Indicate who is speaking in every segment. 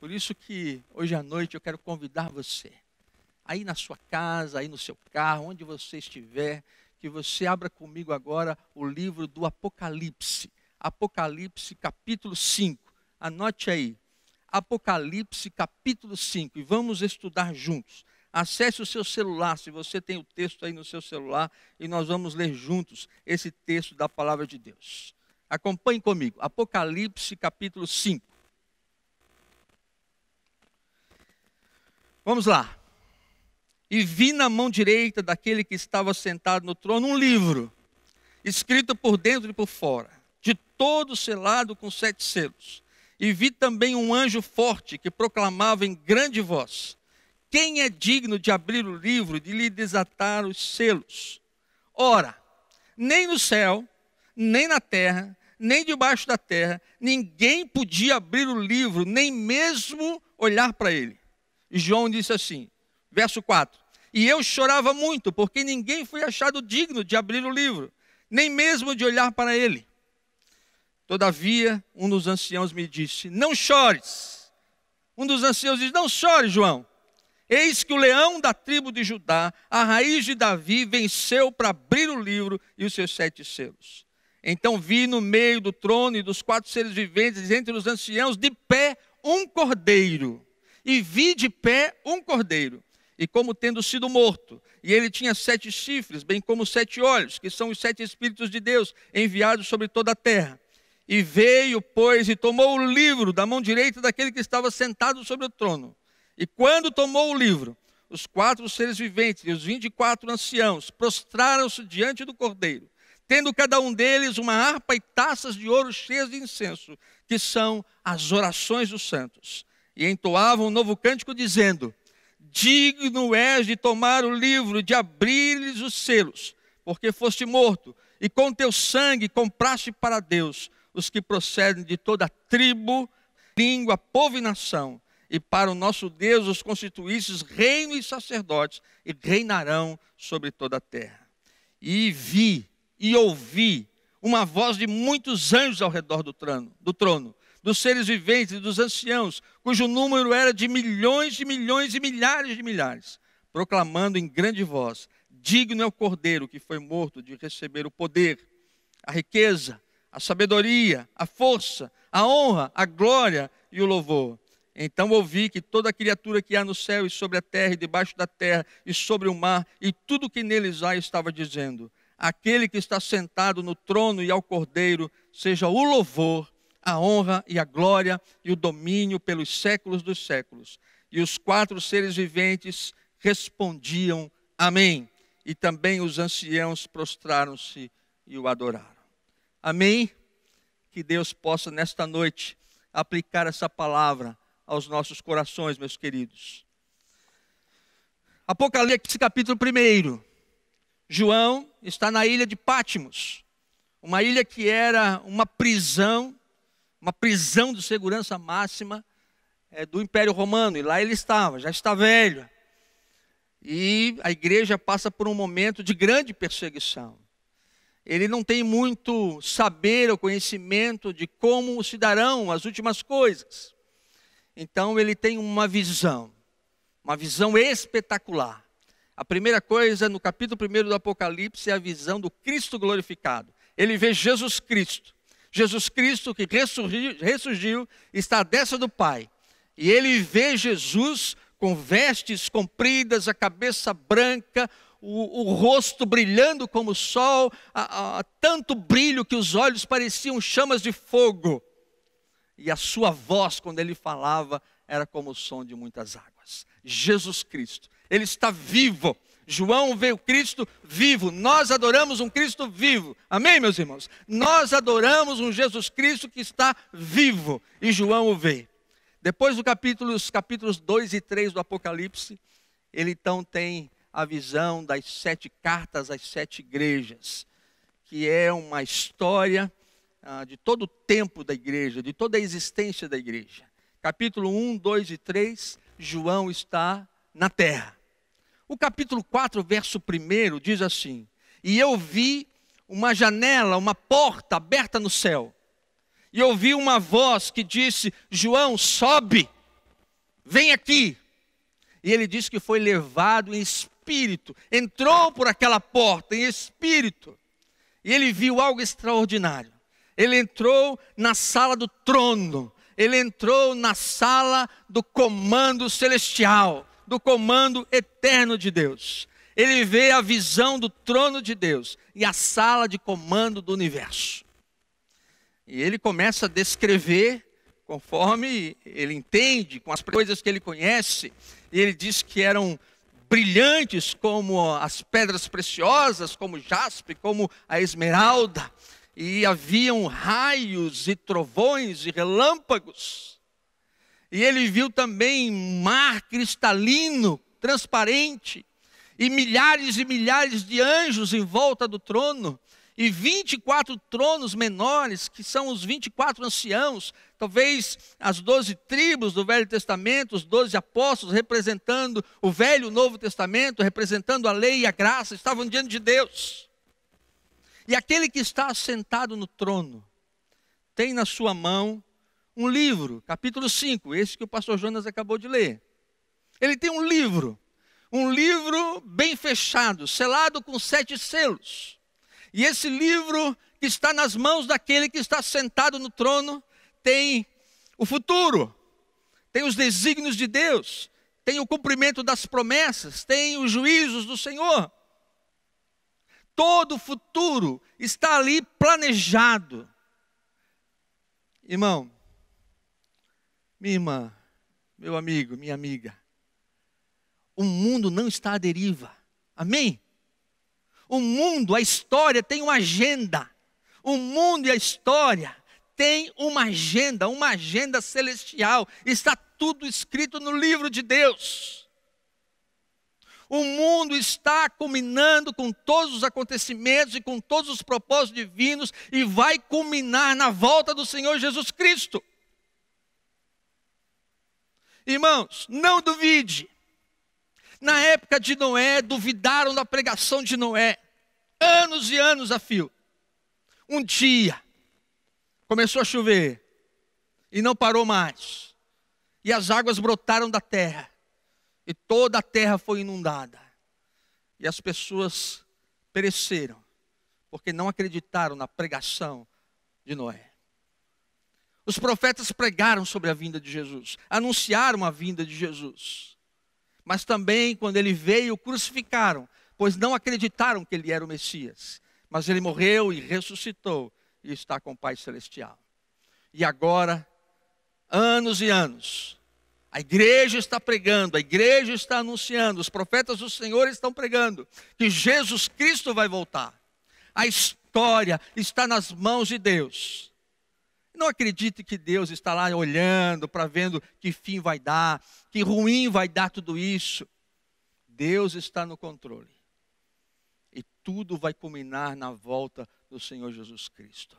Speaker 1: Por isso que hoje à noite eu quero convidar você, aí na sua casa, aí no seu carro, onde você estiver, que você abra comigo agora o livro do Apocalipse. Apocalipse capítulo 5. Anote aí. Apocalipse capítulo 5 e vamos estudar juntos. Acesse o seu celular, se você tem o texto aí no seu celular, e nós vamos ler juntos esse texto da palavra de Deus. Acompanhe comigo. Apocalipse capítulo 5. Vamos lá. E vi na mão direita daquele que estava sentado no trono um livro, escrito por dentro e por fora, de todo selado com sete selos. E vi também um anjo forte que proclamava em grande voz: Quem é digno de abrir o livro e de lhe desatar os selos? Ora, nem no céu, nem na terra, nem debaixo da terra, ninguém podia abrir o livro, nem mesmo olhar para ele. João disse assim, verso 4: E eu chorava muito, porque ninguém foi achado digno de abrir o livro, nem mesmo de olhar para ele. Todavia, um dos anciãos me disse: Não chores. Um dos anciãos disse: Não chores, João. Eis que o leão da tribo de Judá, a raiz de Davi, venceu para abrir o livro e os seus sete selos. Então vi no meio do trono e dos quatro seres viventes, entre os anciãos, de pé um cordeiro. E vi de pé um cordeiro, e como tendo sido morto. E ele tinha sete chifres, bem como sete olhos, que são os sete Espíritos de Deus enviados sobre toda a terra. E veio, pois, e tomou o livro da mão direita daquele que estava sentado sobre o trono. E quando tomou o livro, os quatro seres viventes e os vinte e quatro anciãos prostraram-se diante do cordeiro, tendo cada um deles uma harpa e taças de ouro cheias de incenso, que são as orações dos santos. E entoavam um novo cântico, dizendo: Digno és de tomar o livro, de abrir-lhes os selos, porque foste morto, e com teu sangue compraste para Deus os que procedem de toda tribo, língua, povo e nação. E para o nosso Deus os constituístes reino e sacerdotes, e reinarão sobre toda a terra. E vi e ouvi uma voz de muitos anjos ao redor do trono, do trono, dos seres viventes e dos anciãos, cujo número era de milhões de milhões e milhares de milhares, proclamando em grande voz: Digno é o cordeiro que foi morto de receber o poder, a riqueza, a sabedoria, a força, a honra, a glória e o louvor. Então ouvi que toda criatura que há no céu e sobre a terra e debaixo da terra e sobre o mar e tudo que neles há estava dizendo: Aquele que está sentado no trono e ao cordeiro, seja o louvor, a honra e a glória e o domínio pelos séculos dos séculos. E os quatro seres viventes respondiam: Amém. E também os anciãos prostraram-se e o adoraram. Amém? Que Deus possa nesta noite aplicar essa palavra aos nossos corações, meus queridos. Apocalipse capítulo 1. João está na ilha de Pátimos, uma ilha que era uma prisão, uma prisão de segurança máxima é, do Império Romano, e lá ele estava, já está velho. E a igreja passa por um momento de grande perseguição ele não tem muito saber ou conhecimento de como se darão as últimas coisas. Então ele tem uma visão, uma visão espetacular. A primeira coisa no capítulo 1 do Apocalipse é a visão do Cristo glorificado. Ele vê Jesus Cristo. Jesus Cristo que ressurgiu, está à destra do Pai. E ele vê Jesus com vestes compridas, a cabeça branca, o, o rosto brilhando como o sol, a, a, tanto brilho que os olhos pareciam chamas de fogo. E a sua voz, quando ele falava, era como o som de muitas águas. Jesus Cristo, ele está vivo. João vê o Cristo vivo. Nós adoramos um Cristo vivo. Amém, meus irmãos? Nós adoramos um Jesus Cristo que está vivo. E João o vê. Depois do capítulo, capítulos 2 e 3 do Apocalipse, ele então tem a visão das sete cartas às sete igrejas, que é uma história ah, de todo o tempo da igreja, de toda a existência da igreja. Capítulo 1, 2 e 3, João está na terra. O capítulo 4, verso 1 diz assim: E eu vi uma janela, uma porta aberta no céu. E ouvi uma voz que disse: João, sobe vem aqui. E ele diz que foi levado em espírito, entrou por aquela porta em espírito, e ele viu algo extraordinário. Ele entrou na sala do trono, ele entrou na sala do comando celestial, do comando eterno de Deus. Ele vê a visão do trono de Deus e a sala de comando do universo. E ele começa a descrever conforme ele entende, com as coisas que ele conhece, e ele diz que eram brilhantes como as pedras preciosas, como jaspe, como a esmeralda, e haviam raios e trovões e relâmpagos. E ele viu também mar cristalino, transparente, e milhares e milhares de anjos em volta do trono, e 24 tronos menores, que são os 24 anciãos, talvez as 12 tribos do Velho Testamento, os 12 apóstolos, representando o Velho e o Novo Testamento, representando a lei e a graça, estavam diante de Deus. E aquele que está assentado no trono tem na sua mão um livro, capítulo 5, esse que o pastor Jonas acabou de ler. Ele tem um livro, um livro bem fechado, selado com sete selos. E esse livro que está nas mãos daquele que está sentado no trono tem o futuro, tem os desígnios de Deus, tem o cumprimento das promessas, tem os juízos do Senhor. Todo o futuro está ali planejado. Irmão, minha irmã, meu amigo, minha amiga, o mundo não está à deriva. Amém? O mundo, a história tem uma agenda. O mundo e a história tem uma agenda, uma agenda celestial. Está tudo escrito no livro de Deus. O mundo está culminando com todos os acontecimentos e com todos os propósitos divinos e vai culminar na volta do Senhor Jesus Cristo. Irmãos, não duvide. Na época de Noé, duvidaram da pregação de Noé, anos e anos a fio. Um dia, começou a chover, e não parou mais, e as águas brotaram da terra, e toda a terra foi inundada, e as pessoas pereceram, porque não acreditaram na pregação de Noé. Os profetas pregaram sobre a vinda de Jesus, anunciaram a vinda de Jesus mas também quando ele veio, crucificaram, pois não acreditaram que ele era o Messias. Mas ele morreu e ressuscitou e está com o Pai Celestial. E agora, anos e anos, a igreja está pregando, a igreja está anunciando, os profetas do Senhor estão pregando que Jesus Cristo vai voltar. A história está nas mãos de Deus. Não acredite que Deus está lá olhando para vendo que fim vai dar, que ruim vai dar tudo isso. Deus está no controle. E tudo vai culminar na volta do Senhor Jesus Cristo.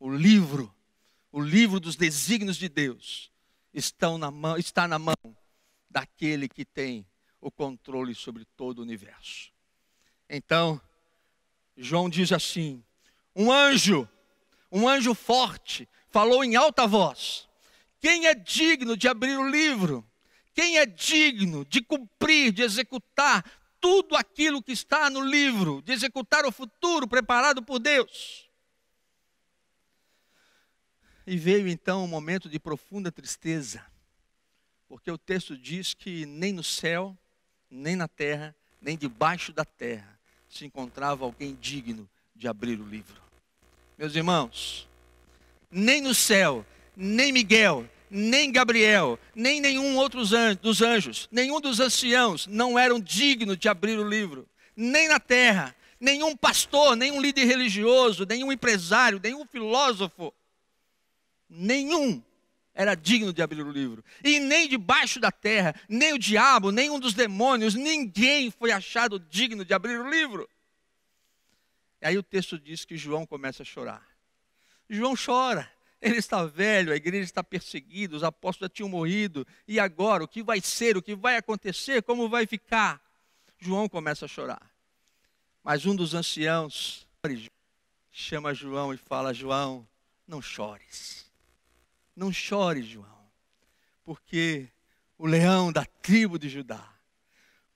Speaker 1: O livro, o livro dos desígnios de Deus, estão na mão, está na mão daquele que tem o controle sobre todo o universo. Então, João diz assim: um anjo, um anjo forte, falou em alta voz: Quem é digno de abrir o livro? Quem é digno de cumprir, de executar tudo aquilo que está no livro, de executar o futuro preparado por Deus? E veio então um momento de profunda tristeza, porque o texto diz que nem no céu, nem na terra, nem debaixo da terra se encontrava alguém digno de abrir o livro. Meus irmãos, nem no céu, nem Miguel, nem Gabriel, nem nenhum outro dos anjos, nenhum dos anciãos não eram dignos de abrir o livro, nem na terra, nenhum pastor, nenhum líder religioso, nenhum empresário, nenhum filósofo, nenhum era digno de abrir o livro. E nem debaixo da terra, nem o diabo, nem um dos demônios, ninguém foi achado digno de abrir o livro. E aí o texto diz que João começa a chorar. João chora. Ele está velho, a igreja está perseguida, os apóstolos já tinham morrido. E agora? O que vai ser? O que vai acontecer? Como vai ficar? João começa a chorar. Mas um dos anciãos chama João e fala: João, não chores. Não chores, João, porque o leão da tribo de Judá.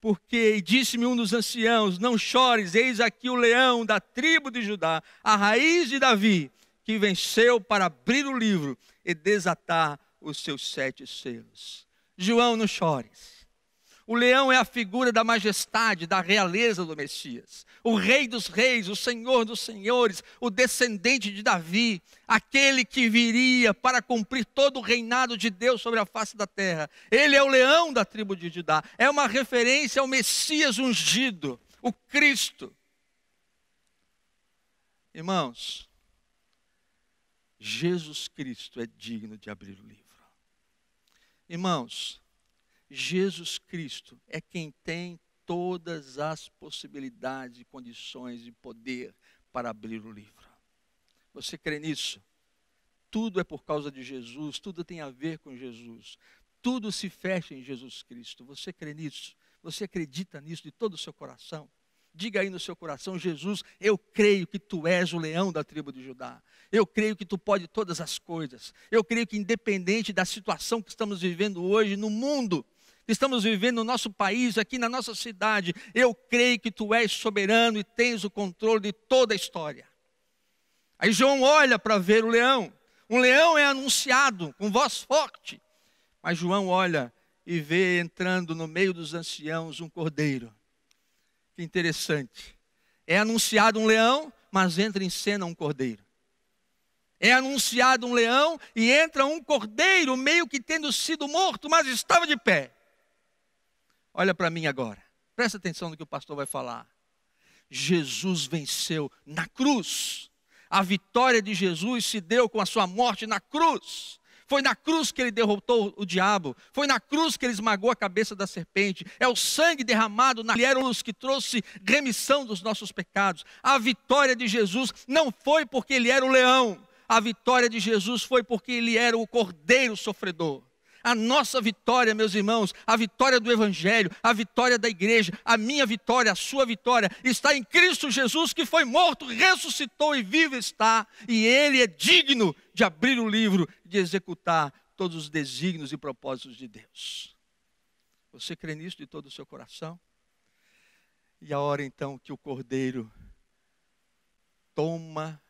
Speaker 1: Porque disse-me um dos anciãos: Não chores, eis aqui o leão da tribo de Judá, a raiz de Davi, que venceu para abrir o livro e desatar os seus sete selos. João, não chores. O leão é a figura da majestade, da realeza do Messias. O rei dos reis, o senhor dos senhores, o descendente de Davi, aquele que viria para cumprir todo o reinado de Deus sobre a face da terra. Ele é o leão da tribo de Judá. É uma referência ao Messias ungido, o Cristo. Irmãos, Jesus Cristo é digno de abrir o livro. Irmãos, Jesus Cristo é quem tem todas as possibilidades, condições e poder para abrir o livro. Você crê nisso? Tudo é por causa de Jesus, tudo tem a ver com Jesus. Tudo se fecha em Jesus Cristo. Você crê nisso? Você acredita nisso de todo o seu coração? Diga aí no seu coração, Jesus, eu creio que tu és o leão da tribo de Judá. Eu creio que tu pode todas as coisas. Eu creio que independente da situação que estamos vivendo hoje no mundo, estamos vivendo no nosso país, aqui na nossa cidade, eu creio que tu és soberano e tens o controle de toda a história. Aí João olha para ver o leão. Um leão é anunciado com voz forte. Mas João olha e vê entrando no meio dos anciãos um cordeiro. Que interessante. É anunciado um leão, mas entra em cena um cordeiro. É anunciado um leão e entra um cordeiro, meio que tendo sido morto, mas estava de pé. Olha para mim agora. Presta atenção no que o pastor vai falar. Jesus venceu na cruz. A vitória de Jesus se deu com a sua morte na cruz. Foi na cruz que ele derrotou o diabo. Foi na cruz que ele esmagou a cabeça da serpente. É o sangue derramado na luz que trouxe remissão dos nossos pecados. A vitória de Jesus não foi porque ele era o leão. A vitória de Jesus foi porque ele era o cordeiro sofredor. A nossa vitória, meus irmãos, a vitória do Evangelho, a vitória da igreja, a minha vitória, a sua vitória, está em Cristo Jesus, que foi morto, ressuscitou e vivo está, e Ele é digno de abrir o livro, de executar todos os desígnios e propósitos de Deus. Você crê nisso de todo o seu coração? E a hora então que o cordeiro toma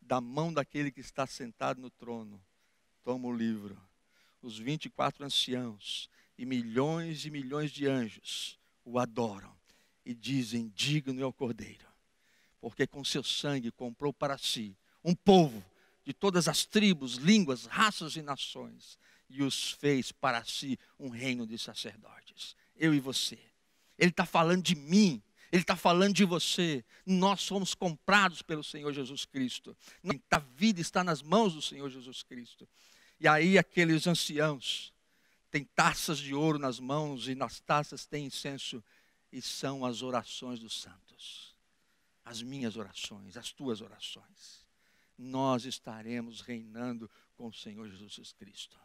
Speaker 1: da mão daquele que está sentado no trono, toma o livro os 24 anciãos e milhões e milhões de anjos o adoram e dizem: Digno é o Cordeiro, porque com seu sangue comprou para si um povo de todas as tribos, línguas, raças e nações e os fez para si um reino de sacerdotes. Eu e você. Ele está falando de mim, ele está falando de você. Nós somos comprados pelo Senhor Jesus Cristo. A vida está nas mãos do Senhor Jesus Cristo. E aí aqueles anciãos têm taças de ouro nas mãos e nas taças tem incenso e são as orações dos santos. As minhas orações, as tuas orações. Nós estaremos reinando com o Senhor Jesus Cristo.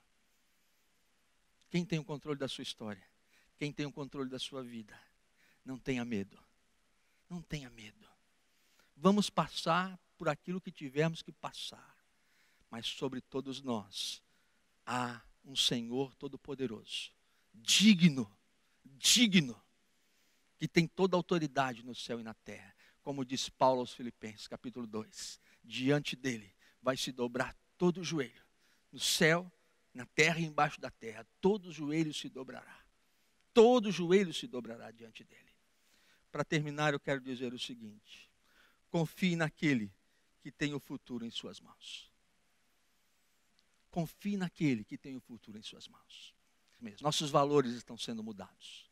Speaker 1: Quem tem o controle da sua história? Quem tem o controle da sua vida? Não tenha medo. Não tenha medo. Vamos passar por aquilo que tivermos que passar. Mas sobre todos nós há um Senhor Todo-Poderoso, digno, digno, que tem toda a autoridade no céu e na terra. Como diz Paulo aos Filipenses, capítulo 2: diante dele vai se dobrar todo o joelho, no céu, na terra e embaixo da terra, todo o joelho se dobrará. Todo o joelho se dobrará diante dele. Para terminar, eu quero dizer o seguinte: confie naquele que tem o futuro em suas mãos. Confie naquele que tem o futuro em suas mãos. Nossos valores estão sendo mudados.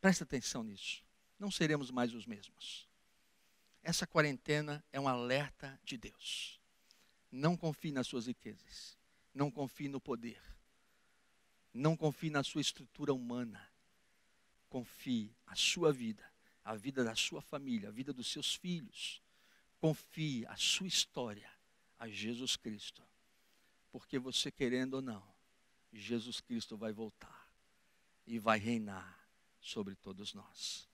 Speaker 1: Presta atenção nisso. Não seremos mais os mesmos. Essa quarentena é um alerta de Deus. Não confie nas suas riquezas. Não confie no poder. Não confie na sua estrutura humana. Confie a sua vida, a vida da sua família, a vida dos seus filhos. Confie a sua história a Jesus Cristo porque você querendo ou não, Jesus Cristo vai voltar e vai reinar sobre todos nós.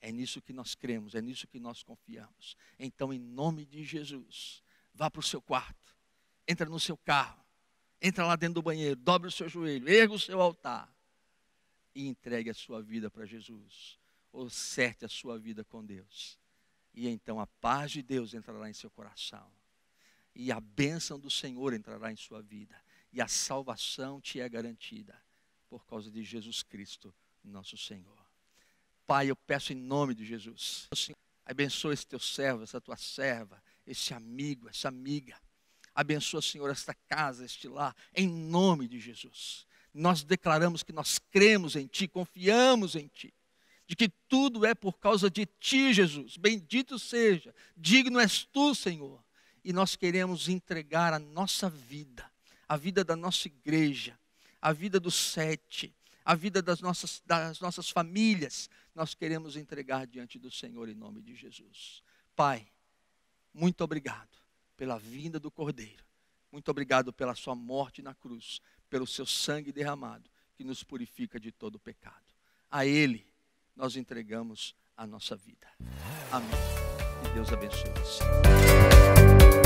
Speaker 1: É nisso que nós cremos, é nisso que nós confiamos. Então, em nome de Jesus, vá para o seu quarto, entra no seu carro, entra lá dentro do banheiro, dobre o seu joelho, erga o seu altar e entregue a sua vida para Jesus. Ou certe a sua vida com Deus. E então a paz de Deus entrará em seu coração. E a bênção do Senhor entrará em sua vida. E a salvação te é garantida por causa de Jesus Cristo, nosso Senhor. Pai, eu peço em nome de Jesus. Abençoa esse teu servo, essa tua serva, esse amigo, essa amiga. Abençoa, Senhor, esta casa, este lar, em nome de Jesus. Nós declaramos que nós cremos em Ti, confiamos em Ti, de que tudo é por causa de Ti, Jesus. Bendito seja, digno és Tu, Senhor. E nós queremos entregar a nossa vida, a vida da nossa igreja, a vida dos sete, a vida das nossas, das nossas famílias, nós queremos entregar diante do Senhor em nome de Jesus. Pai, muito obrigado pela vinda do Cordeiro. Muito obrigado pela sua morte na cruz, pelo seu sangue derramado, que nos purifica de todo pecado. A Ele nós entregamos a nossa vida. Amém. Deus abençoe você.